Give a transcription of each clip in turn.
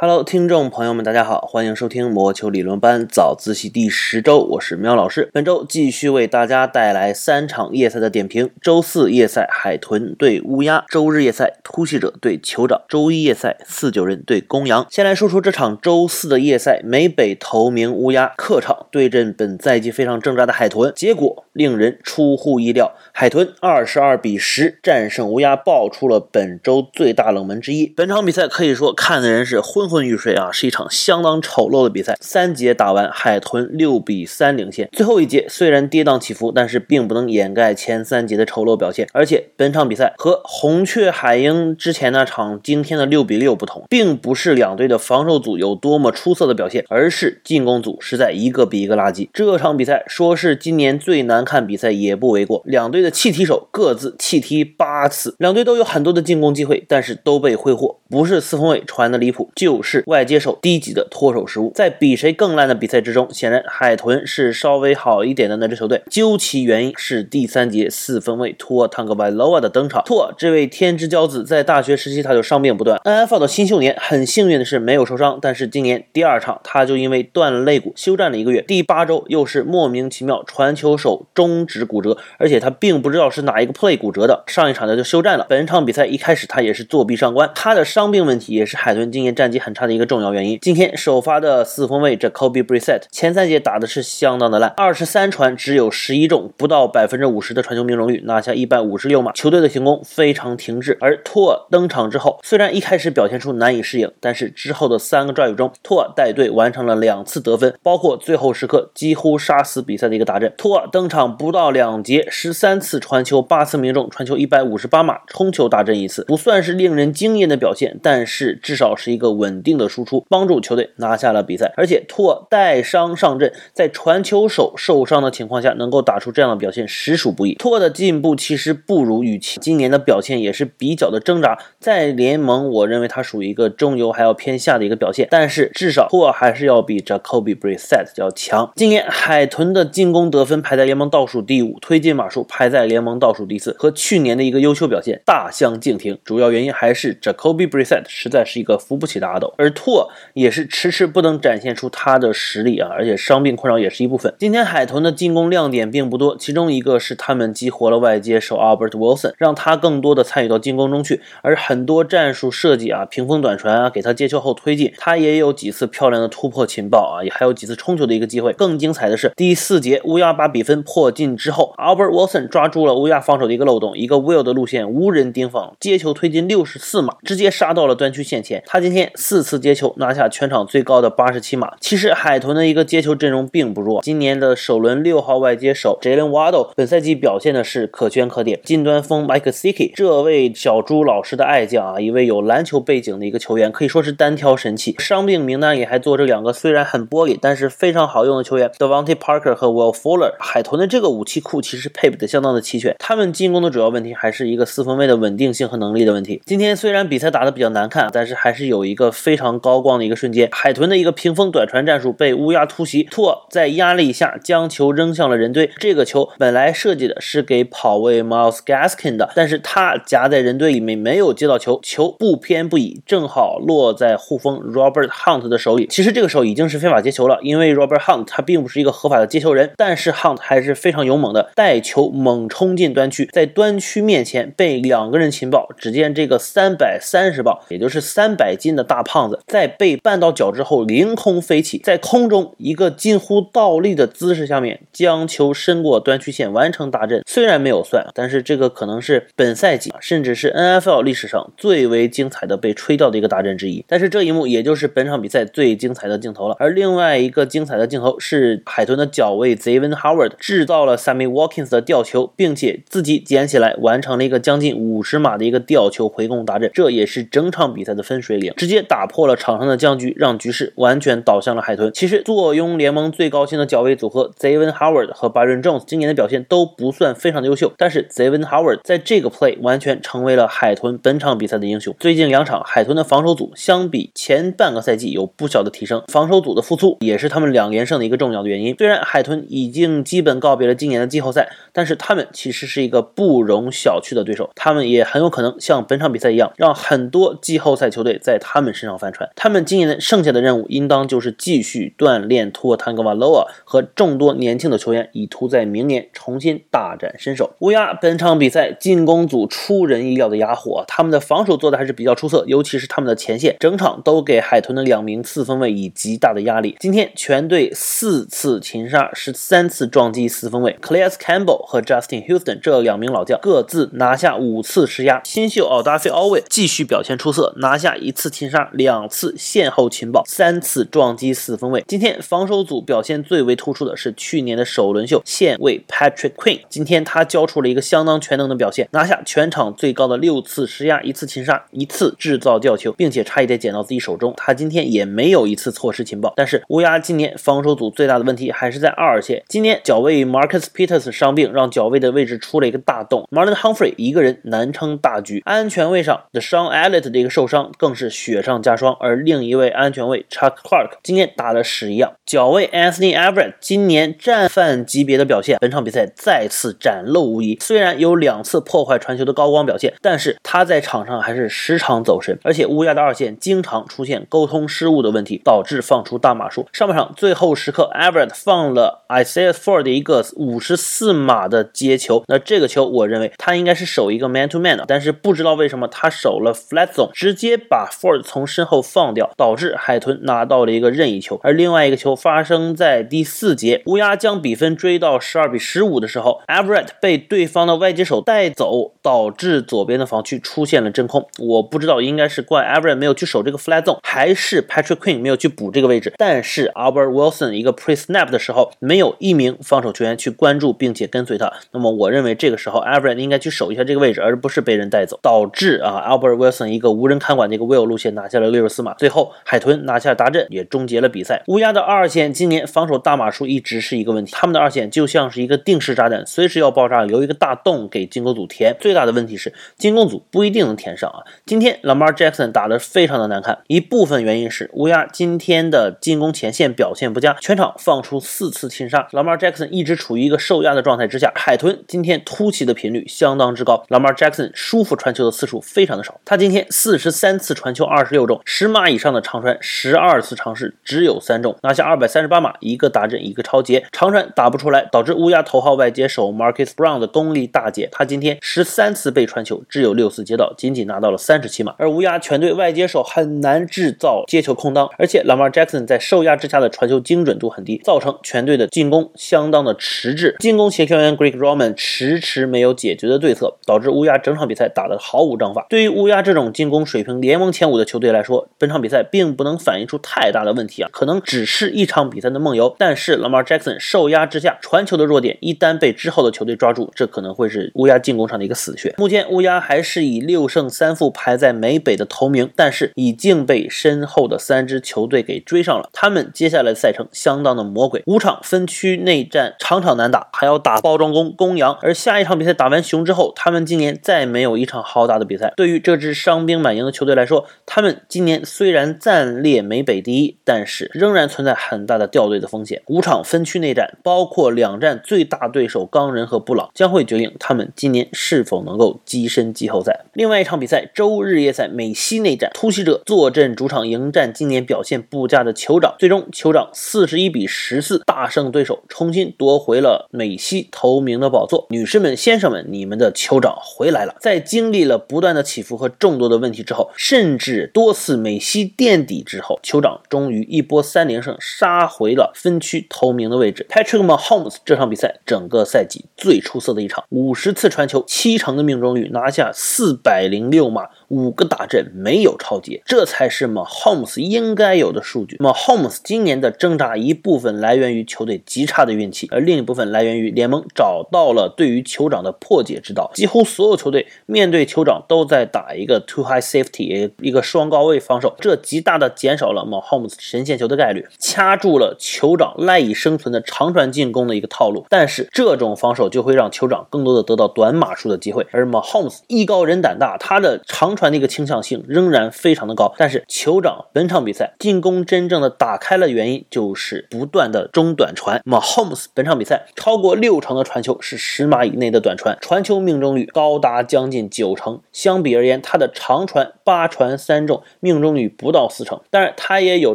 Hello，听众朋友们，大家好，欢迎收听魔球理论班早自习第十周，我是喵老师。本周继续为大家带来三场夜赛的点评。周四夜赛，海豚对乌鸦；周日夜赛，突袭者对酋长；周一夜赛，四九人对公羊。先来说说这场周四的夜赛，美北头名乌鸦客场对阵本赛季非常挣扎的海豚，结果令人出乎意料，海豚二十二比十战胜乌鸦，爆出了本周最大冷门之一。本场比赛可以说看的人是昏。昏欲睡啊，是一场相当丑陋的比赛。三节打完，海豚六比三领先。最后一节虽然跌宕起伏，但是并不能掩盖前三节的丑陋表现。而且本场比赛和红雀海鹰之前那场惊天的六比六不同，并不是两队的防守组有多么出色的表现，而是进攻组实在一个比一个垃圾。这场比赛说是今年最难看比赛也不为过。两队的弃踢手各自弃踢八次，两队都有很多的进攻机会，但是都被挥霍。不是四分卫传的离谱，就。是外接手低级的脱手失误，在比谁更烂的比赛之中，显然海豚是稍微好一点的那支球队。究其原因，是第三节四分卫托汤格巴罗瓦的登场。托这位天之骄子，在大学时期他就伤病不断，NFL 的新秀年很幸运的是没有受伤，但是今年第二场他就因为断了肋骨休战了一个月。第八周又是莫名其妙传球手中指骨折，而且他并不知道是哪一个 play 骨折的，上一场他就休战了。本场比赛一开始他也是作弊上官，他的伤病问题也是海豚今年战绩。很差的一个重要原因。今天首发的四分卫这 Kobe Brissett 前三节打的是相当的烂，二十三传只有十一中，不到百分之五十的传球命中率，拿下一百五十六码。球队的进攻非常停滞。而托尔登场之后，虽然一开始表现出难以适应，但是之后的三个 drive 中，托尔带队完成了两次得分，包括最后时刻几乎杀死比赛的一个大阵。托尔登场不到两节，十三次传球，八次命中，传球一百五十八码，冲球大阵一次，不算是令人惊艳的表现，但是至少是一个稳。稳定的输出帮助球队拿下了比赛，而且托带伤上阵，在传球手受伤的情况下能够打出这样的表现实属不易。托的进步其实不如预期，今年的表现也是比较的挣扎，在联盟我认为他属于一个中游还要偏下的一个表现，但是至少托还是要比 Jacoby Brissett 要强。今年海豚的进攻得分排在联盟倒数第五，推进码数排在联盟倒数第四，和去年的一个优秀表现大相径庭。主要原因还是 Jacoby Brissett 实在是一个扶不起的阿斗。而拓也是迟迟不能展现出他的实力啊，而且伤病困扰也是一部分。今天海豚的进攻亮点并不多，其中一个是他们激活了外接手 Albert Wilson，让他更多的参与到进攻中去。而很多战术设计啊，屏风短传啊，给他接球后推进，他也有几次漂亮的突破情报啊，也还有几次冲球的一个机会。更精彩的是第四节乌鸦把比分迫近之后，Albert Wilson 抓住了乌鸦防守的一个漏洞，一个 Will 的路线无人盯防，接球推进六十四码，直接杀到了端区线前。他今天四。四次接球拿下全场最高的八十七码。其实海豚的一个接球阵容并不弱，今年的首轮六号外接手 Jalen Waddle 本赛季表现的是可圈可点。近端锋 Mike s i k i 这位小朱老师的爱将啊，一位有篮球背景的一个球员，可以说是单挑神器。伤病名单里还坐着两个虽然很玻璃，但是非常好用的球员，Devonte Parker 和 Will Fuller。海豚的这个武器库其实配备的相当的齐全。他们进攻的主要问题还是一个四分卫的稳定性和能力的问题。今天虽然比赛打得比较难看，但是还是有一个非非常高光的一个瞬间，海豚的一个屏风短传战术被乌鸦突袭，拓在压力下将球扔向了人堆。这个球本来设计的是给跑位 Miles Gaskin 的，但是他夹在人堆里面没有接到球，球不偏不倚，正好落在护锋 Robert Hunt 的手里。其实这个时候已经是非法接球了，因为 Robert Hunt 他并不是一个合法的接球人，但是 Hunt 还是非常勇猛的，带球猛冲进端区，在端区面前被两个人擒抱。只见这个三百三十磅，也就是三百斤的大胖胖子在。被绊到脚之后，凌空飞起，在空中一个近乎倒立的姿势下面，将球伸过端区线，完成大阵。虽然没有算，但是这个可能是本赛季，甚至是 NFL 历史上最为精彩的被吹掉的一个大阵之一。但是这一幕也就是本场比赛最精彩的镜头了。而另外一个精彩的镜头是海豚的脚卫 Zayvon Howard 制造了 Sammy Watkins 的吊球，并且自己捡起来完成了一个将近五十码的一个吊球回攻大阵。这也是整场比赛的分水岭，直接打破了场。上的僵局让局势完全倒向了海豚。其实坐拥联盟最高薪的脚位组合 Zayvon Howard 和 Byron Jones 今年的表现都不算非常的优秀，但是 Zayvon Howard 在这个 play 完全成为了海豚本场比赛的英雄。最近两场海豚的防守组相比前半个赛季有不小的提升，防守组的复苏也是他们两连胜的一个重要的原因。虽然海豚已经基本告别了今年的季后赛，但是他们其实是一个不容小觑的对手，他们也很有可能像本场比赛一样，让很多季后赛球队在他们身上。上翻船。他们今年剩下的任务，应当就是继续锻炼托坦格瓦洛瓦和众多年轻的球员，以图在明年重新大展身手。乌鸦本场比赛进攻组出人意料的哑火，他们的防守做的还是比较出色，尤其是他们的前线，整场都给海豚的两名四分卫以极大的压力。今天全队四次擒杀，十三次撞击四分卫，Clay Campbell 和 Justin Houston 这两名老将各自拿下五次施压。新秀奥达菲奥卫继续表现出色，拿下一次擒杀，两次线后擒报，三次撞击四分卫。今天防守组表现最为突出的是去年的首轮秀线卫 Patrick Queen，今天他交出了一个相当全能的表现，拿下全场最高的六次施压，一次擒杀，一次制造吊球，并且差一点捡到自己手中。他今天也没有一次错失情报。但是乌鸦今年防守组最大的问题还是在二线。今年脚卫 Marcus Peters 伤病，让脚卫的位置出了一个大洞，Marlon Humphrey 一个人难撑大局。安全位上的 Sean Elliott 的一个受伤更是雪上加霜，而另一位安全卫 Chuck Clark 今天打的屎一样。脚卫 Anthony Everett 今年战犯级别的表现，本场比赛再次展露无遗。虽然有两次破坏传球的高光表现，但是他在场上还是时常走神，而且乌鸦的二线经常出现沟通失误的问题，导致放出大码数。上半场最后时刻，Everett 放了 Isaiah Ford 一个五十四码的接球，那这个球我认为他应该是守一个 man to man 的，但是不知道为什么他守了 flat zone，直接把 Ford 从身后放掉，导致海豚拿到了一个任意球。而另外一个球发生在第四节，乌鸦将比分追到十二比十五的时候，Everett 被对方的外接手带走，导致左边的防区出现了真空。我不知道应该是怪 Everett 没有去守这个 flat zone，还是 Patrick Queen 没有去补这个位置。但是 Albert Wilson 一个 pre snap 的时候，没有一名防守球员去关注并且跟随他。那么我认为这个时候 Everett 应该去守一下这个位置，而不是被人带走，导致啊 Albert Wilson 一个无人看管的一个 will 路线拿下了六十四码。最后海豚拿下达阵，也终结了比赛。乌鸦的二线今年防守大码数一直是一个问题，他们的二线就像是一个定时炸弹，随时要爆炸，留一个大洞给进攻组填。最大的问题是进攻组不一定能填上啊。今天 Lamar Jackson 打得非常的难看，一部分原因是乌鸦今天的进攻前线表现不佳，全场放出四次擒杀，Lamar Jackson 一直处于一个受压的状态之下。海豚今天突起的频率相当之高，Lamar Jackson 舒服传球的次数非常的少，他今天四十三次传球二十六中，十码以上的长传十二次尝试只有三中，拿下二百三十八码，一个打阵一个超节，长传打不出来，导致乌鸦头号外接手 Marcus Brown 的功力大减，他今天十三次被传球只有六次接到，仅仅拿到了三十七码。而乌鸦全队外接手很难制造接球空当，而且 Lamar Jackson 在受压之下的传球精准度很低，造成全队的进攻相当的迟滞。进攻协调员 Greg Roman 迟迟没有解决的对策，导致乌鸦整场比赛打得毫无章法。对于乌鸦这种进攻水平联盟前五的球队来说，说本场比赛并不能反映出太大的问题啊，可能只是一场比赛的梦游。但是 Lamar Jackson 受压之下传球的弱点，一旦被之后的球队抓住，这可能会是乌鸦进攻上的一个死穴。目前乌鸦还是以六胜三负排在美北的头名，但是已经被身后的三支球队给追上了。他们接下来的赛程相当的魔鬼，五场分区内战场场难打，还要打包装工公羊。而下一场比赛打完熊之后，他们今年再没有一场好打的比赛。对于这支伤兵满营的球队来说，他们今今年虽然暂列美北第一，但是仍然存在很大的掉队的风险。五场分区内战，包括两战最大对手钢人和布朗，将会决定他们今年是否能够跻身季后赛。另外一场比赛，周日夜赛美西内战，突袭者坐镇主场迎战今年表现不佳的酋长，最终酋长四十一比十四大胜对手，重新夺回了美西头名的宝座。女士们、先生们，你们的酋长回来了！在经历了不断的起伏和众多的问题之后，甚至多次美西垫底之后，酋长终于一波三连胜，杀回了分区头名的位置。Patrick Mahomes 这场比赛整个赛季最出色的一场，五十次传球，七成的命中率，拿下四百零六码。五个打阵没有超节，这才是 Mahomes 应该有的数据。Mahomes 今年的挣扎一部分来源于球队极差的运气，而另一部分来源于联盟找到了对于酋长的破解之道。几乎所有球队面对酋长都在打一个 too high safety，一个双高位防守，这极大的减少了 Mahomes 神仙球的概率，掐住了酋长赖以生存的长传进攻的一个套路。但是这种防守就会让酋长更多的得到短码数的机会，而 Mahomes 艺高人胆大，他的长传的一个倾向性仍然非常的高。但是酋长本场比赛进攻真正的打开了，原因就是不断的中短传。那么 Homes 本场比赛超过六成的传球是十码以内的短传，传球命中率高达将近九成。相比而言，他的长传八传三中，命中率不到四成。当然，他也有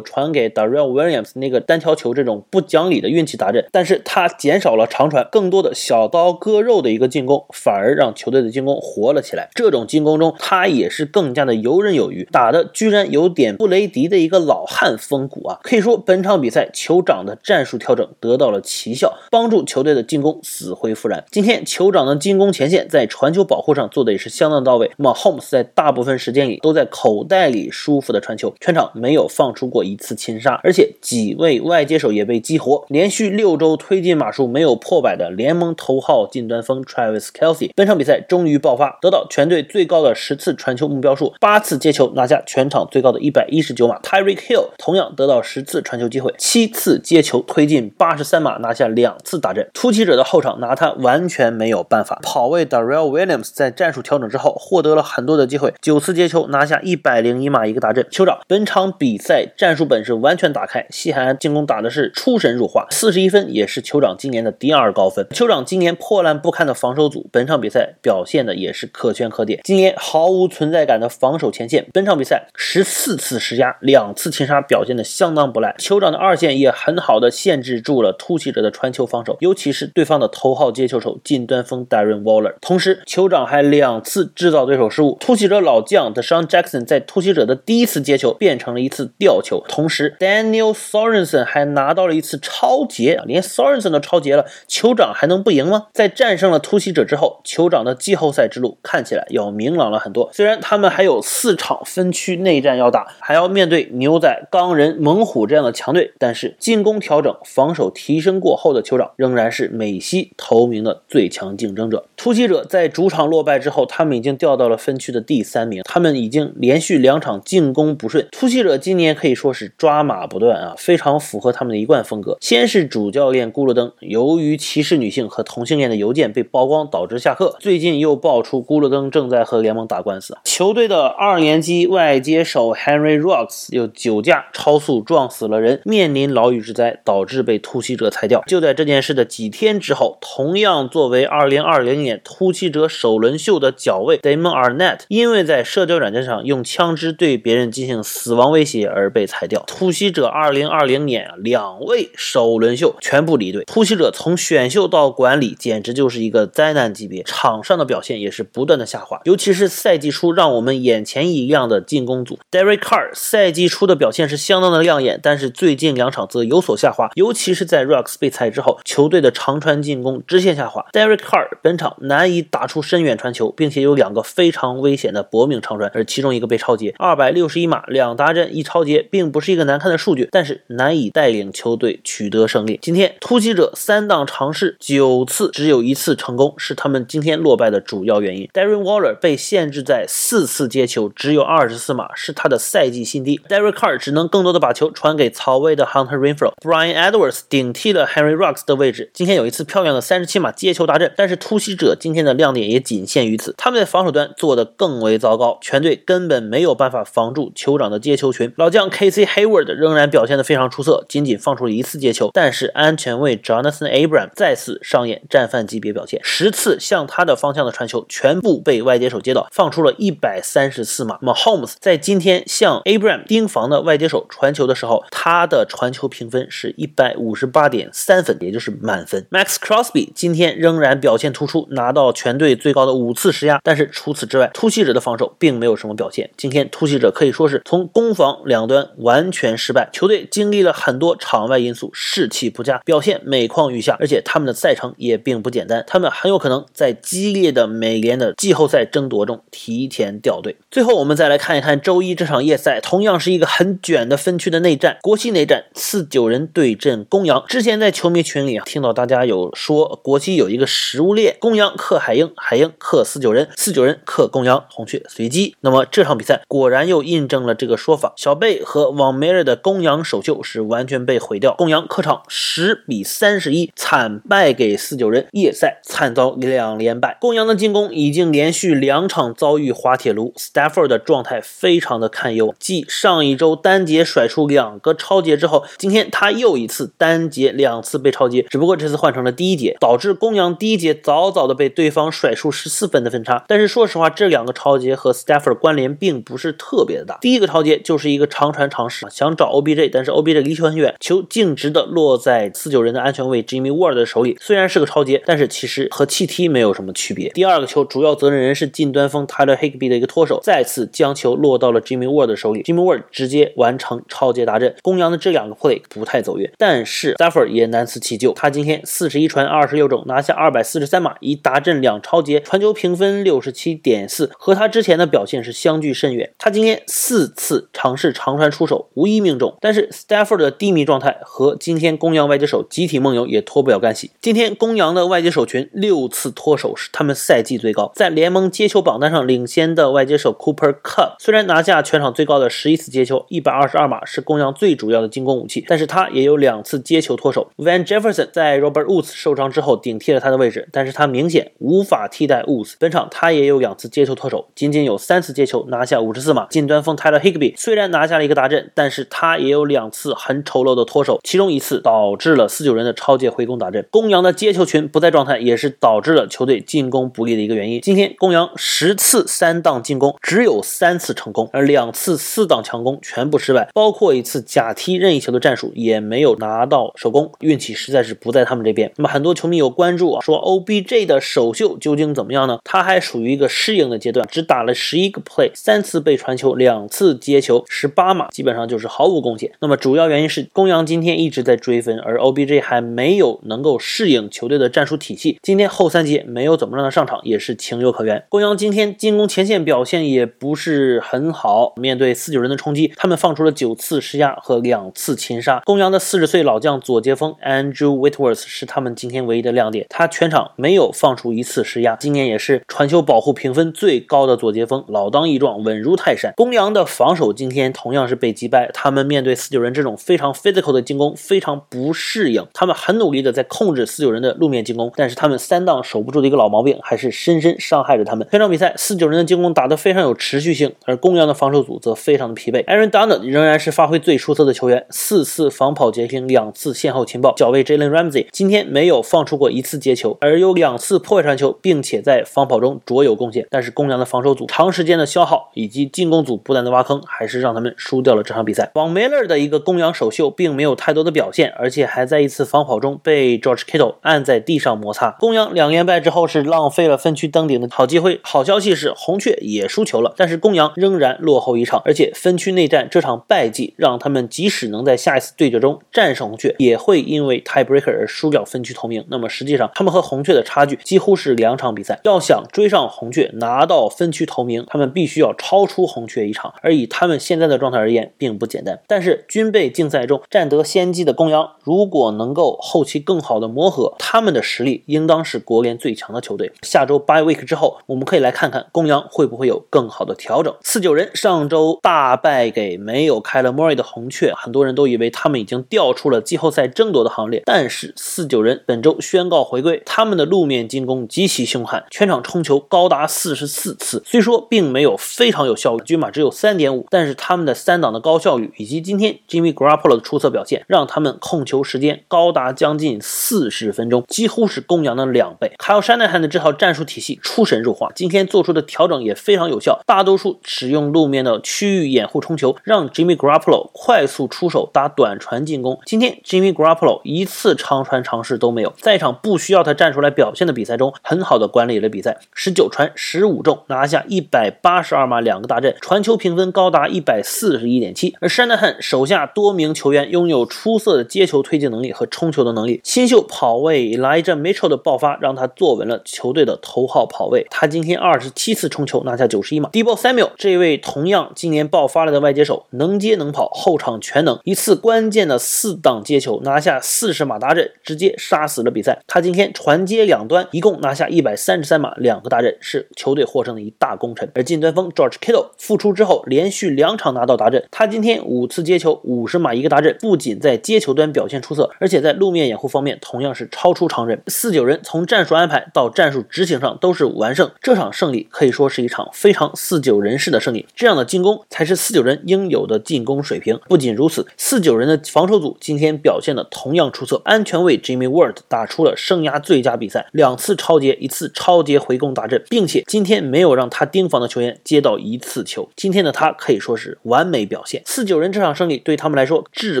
传给 Darrell Williams 那个单挑球这种不讲理的运气达阵，但是他减少了长传，更多的小刀割肉的一个进攻，反而让球队的进攻活了起来。这种进攻中，他也是更加的游刃有余，打的居然有点布雷迪的一个老汉风骨啊！可以说，本场比赛酋长的战术调整得到了奇效，帮助球队的进攻死灰复燃。今天酋长的进攻前线在传球保护上做的也是相当到位。那么 Holmes 在大部分时间里都在口袋里舒服的传球，全场没有放出过一次擒杀，而且几位外接手也被激活，连续六周推进码数没有破百的联盟头号近端锋 Travis Kelsey，本场比赛终于爆发，得到全队最高的十次传球目标数，八次接球拿下全场最高的一百一十九码。Tyreek Hill 同样得到十次传球机会，七次接球推进八十三码拿下两次打阵。突袭者的后场拿他完全没有办法。跑位 darrel Williams 在战术调整之后获得了很多的机会，九次接球拿下一百零一码一个打阵。酋长本场比赛战术本是完全打开，西海岸进攻打的是出神入化，四十一分也是酋长今年的第二高分。酋长今年破烂不堪的防守组，本场比赛表现的也是可圈可点。今年毫无存感的防守前线，本场比赛十四次施压，两次擒杀，表现的相当不赖。酋长的二线也很好的限制住了突袭者的传球防守，尤其是对方的头号接球手近端锋 Darren Waller。同时，酋长还两次制造对手失误。突袭者老将 Deshaun Jackson 在突袭者的第一次接球变成了一次吊球，同时 Daniel Sorensen 还拿到了一次超节，连 Sorensen 都超节了，酋长还能不赢吗？在战胜了突袭者之后，酋长的季后赛之路看起来要明朗了很多。虽然他们还有四场分区内战要打，还要面对牛仔、钢人、猛虎这样的强队，但是进攻调整、防守提升过后的酋长仍然是美西头名的最强竞争者。突袭者在主场落败之后，他们已经掉到了分区的第三名，他们已经连续两场进攻不顺。突袭者今年可以说是抓马不断啊，非常符合他们的一贯风格。先是主教练咕噜登由于歧视女性和同性恋的邮件被曝光，导致下课。最近又爆出咕噜登正在和联盟打官司。球队的二年级外接手 Henry Rocks 又酒驾超速撞死了人，面临牢狱之灾，导致被突袭者裁掉。就在这件事的几天之后，同样作为2020年突袭者首轮秀的角卫 Damon Arnett，因为在社交软件上用枪支对别人进行死亡威胁而被裁掉。突袭者2020年两位首轮秀全部离队。突袭者从选秀到管理简直就是一个灾难级别，场上的表现也是不断的下滑，尤其是赛季初让我们眼前一亮的进攻组 Derek Carr，赛季初的表现是相当的亮眼，但是最近两场则有所下滑，尤其是在 Rocks 被裁之后，球队的长传进攻直线下滑。Derek Carr 本场难以打出深远传球，并且有两个非常危险的搏命长传，而其中一个被超截，二百六十一码两达阵一超截，并不是一个难看的数据，但是难以带领球队取得胜利。今天突袭者三档尝试九次只有一次成功，是他们今天落败的主要原因。Darren Waller 被限制在四四次接球，只有二十四码，是他的赛季新低。Derek Carr 只能更多的把球传给曹威的 Hunter Renfro。Brian Edwards 顶替了 Henry Rocks 的位置，今天有一次漂亮的三十七码接球大阵，但是突袭者今天的亮点也仅限于此。他们在防守端做得更为糟糕，全队根本没有办法防住酋长的接球群。老将 K.C. Hayward 仍然表现得非常出色，仅仅放出了一次接球，但是安全卫 Jonathan Abram 再次上演战犯级别表现，十次向他的方向的传球全部被外接手接到，放出了一百三十四码。那么 Holmes 在今天向 Abram 盯防的外接手传球的时候，他的传球评分是一百五十八点三分，也就是满分。Max Crosby 今天仍然表现突出，拿到全队最高的五次施压，但是除此之外，突袭者的防守并没有什么表现。今天突袭者可以说是从攻防两端完全失败，球队经历了很多场外因素，士气不佳，表现每况愈下，而且他们的赛程也并不简单，他们很有可能在激烈的美联的季后赛争夺中提前掉队。最后，我们再来看一看周一这场夜赛，同样是一个很卷的分区的内战，国西内战，四九人对阵公羊。之前在球迷群里啊，听到大家有说国西有一个食物链，公羊克海鹰，海鹰克四九人，四九人克公羊，红雀随机。那么这场比赛果然又印证了这个说法，小贝和网梅尔的公羊首秀是完全被毁掉，公羊客场十比三十一惨败给四九人，夜赛惨遭两连败。公羊的进攻已经连续两场遭遇滑铁。铁卢，Stafford 的状态非常的堪忧。继上一周单节甩出两个超节之后，今天他又一次单节两次被超节，只不过这次换成了第一节，导致公羊第一节早早的被对方甩出十四分的分差。但是说实话，这两个超节和 Stafford 关联并不是特别的大。第一个超节就是一个长传尝试，想找 OBJ，但是 OBJ 离球很远，球径直的落在四九人的安全卫 Jimmy Ward 的手里。虽然是个超节，但是其实和弃踢没有什么区别。第二个球主要责任人是近端锋 Tyler Higby 的一个脱手，再次将球落到了 Jimmy Ward 的手里，Jimmy Ward 直接完成超节达阵。公羊的这两个 play 不太走运，但是 Stafford 也难辞其咎，他今天四十一传二十六中，拿下二百四十三码，一达阵两超节，传球评分六十七点四，和他之前的表现是相距甚远。他今天四次尝试长传出手，无一命中。但是 Stafford 的低迷状态和今天公羊外接手集体梦游也脱不了干系。今天公羊的外接手群六次脱手是他们赛季最高，在联盟接球榜单上领先的外接手 Cooper Cup 虽然拿下全场最高的十一次接球，一百二十二码是公羊最主要的进攻武器，但是他也有两次接球脱手。Van Jefferson 在 Robert Woods 受伤之后顶替了他的位置，但是他明显无法替代 Woods。本场他也有两次接球脱手，仅仅有三次接球拿下五十四码。近端锋 Tyler Higby 虽然拿下了一个大阵，但是他也有两次很丑陋的脱手，其中一次导致了四九人的超界回攻打阵。公羊的接球群不在状态，也是导致了球队进攻不利的一个原因。今天公羊十次三档进攻只有三次成功，而两次四档强攻全部失败，包括一次假踢任意球的战术也没有拿到首攻，运气实在是不在他们这边。那么很多球迷有关注啊，说 OBJ 的首秀究竟怎么样呢？他还属于一个适应的阶段，只打了十一个 play，三次被传球，两次接球，十八码，基本上就是毫无贡献。那么主要原因是公羊今天一直在追分，而 OBJ 还没有能够适应球队的战术体系。今天后三节没有怎么让他上场，也是情有可原。公羊今天进攻前线表现也不是很好，面对四九人的冲击，他们放出了九次施压和两次擒杀。公羊的四十岁老将左接锋 Andrew Whitworth 是他们今天唯一的亮点，他全场没有放出一次施压，今年也是传球保护评分最高的左接锋，老当益壮，稳如泰山。公羊的防守今天同样是被击败，他们面对四九人这种非常 physical 的进攻非常不适应，他们很努力的在控制四九人的路面进攻，但是他们三档守不住的一个老毛病还是深深伤害着他们。全场比赛四九人的进攻打得非常有持续性，而公羊的防守组则非常的疲惫。Aaron Donald 仍然是发挥最出色的球员，四次防跑截停，两次线后擒报，角卫 Jalen Ramsey 今天没有放出过一次接球，而有两次破坏传球，并且在防跑中卓有贡献。但是公羊的防守组长时间的消耗以及进攻组不断的挖坑，还是让他们输掉了这场比赛。Von Miller 的一个公羊首秀并没有太多的表现，而且还在一次防跑中被 George Kittle 按在地上摩擦。公羊两连败之后是浪费了分区登顶的好机会。好消息是红雀也输球了，但是公羊仍然落后一场，而且分区内战这场败绩让他们即使能在下一次对决中战胜红雀，也会因为 tiebreaker 而输掉分区头名。那么实际上他们和红雀的差距几乎是两场比赛。要想追上红雀拿到分区头名，他们必须要超出红雀一场，而以他们现在的状态而言，并不简单。但是军备竞赛中占得先机的公羊，如果能够后期更好的磨合，他们的实力应当是国联最强的球队。下周 bye week 之后，我们可以来看看公羊会不会有更好的调整。四九人上周大败给没有开了 Mory 的红雀，很多人都以为他们已经掉出了季后赛争夺的行列。但是四九人本周宣告回归，他们的路面进攻极其凶悍，全场冲球高达四十四次。虽说并没有非常有效率，均码只有三点五，但是他们的三档的高效率以及今天 Jimmy g r a p p o l o 的出色表现，让他们控球时间高达将近四十分钟，几乎是公羊的两倍。还有 Shanahan 的这套战术体系出神入化，今天做出的调整也非常有效，大多数使用路面的区域掩护冲球，让 Jimmy Garoppolo 快速出手打短传进攻。今天 Jimmy Garoppolo 一次长传尝试都没有，在一场不需要他站出来表现的比赛中，很好的管理了比赛，十九传十五中，拿下一百八十二码两个大阵，传球评分高达一百四十一点七。而 Shanahan 手下多名球员拥有出色的接球推进能力和冲球的能力，新秀跑位 Elijah Mitchell 的爆发让他坐稳了球队的头号跑位。他今天二十七次冲球拿下九十一码。Debo Samuel 这位同样今年爆发了的外接手，能接能跑，后场全能，一次关键的四档接球拿下四十码大阵，直接杀死了比赛。他今天传接两端一共拿下一百三十三码两个大阵，是球队获胜的一大功臣。而近端锋 George Kittle 复出之后，连续两场拿到达阵，他今天五次接球五十码一个达阵，不仅在接球端表现出色，而且在路面掩护方面同样是超出常人。四九人从战术安排到战术执行上都是完胜，这场胜利可以说是一场非常四九人式的胜利。这样的进攻才是四九人应有的进攻水平。不仅如此，四九人的防守组今天表现的同样出色，安全卫 Jimmy Ward 打出了生涯最佳比赛，两次超节，一次超节回攻大阵，并且今天没有让他盯防的球员接到一次球。今天的他可以说是完美表现。四九人这场胜利对他们来说至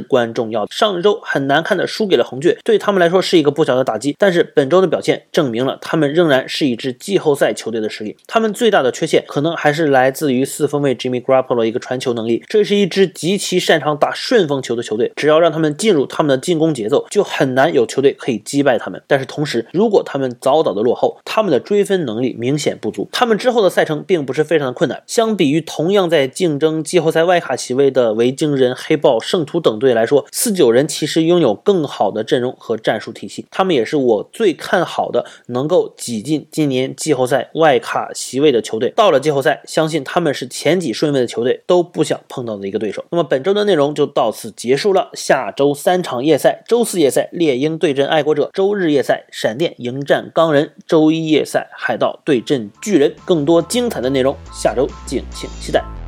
关重要。上周很难看的输给了红雀，对他们来说是一个不小的打击。但是本周的表现证明了他们仍然是一支季后赛球队的实力。他们最大的缺陷可能还是来自于四分卫 Jimmy Garoppolo 一个传球能力。这是一支极其擅长打顺风球的球队，只要让他们进入他们的进攻节奏，就很难有球队可以击败他们。但是同时，如果他们早早的落后，他们的追分能力明显不足。他们之后的赛程并不是非常的困难，相比于同样在竞争季后赛外卡席位的维京人、黑豹、圣徒等队来说，四九人其实拥有更好的阵容和战术体系。他们也是我最看好的能够挤进今年季后赛外卡席位的球队到了季后赛，相信他们是前几顺位的球队都不想碰到的一个对手。那么本周的内容就到此结束了。下周三场夜赛：周四夜赛猎鹰对阵爱国者；周日夜赛闪电迎战钢人；周一夜赛海盗对阵巨人。更多精彩的内容，下周敬请期待。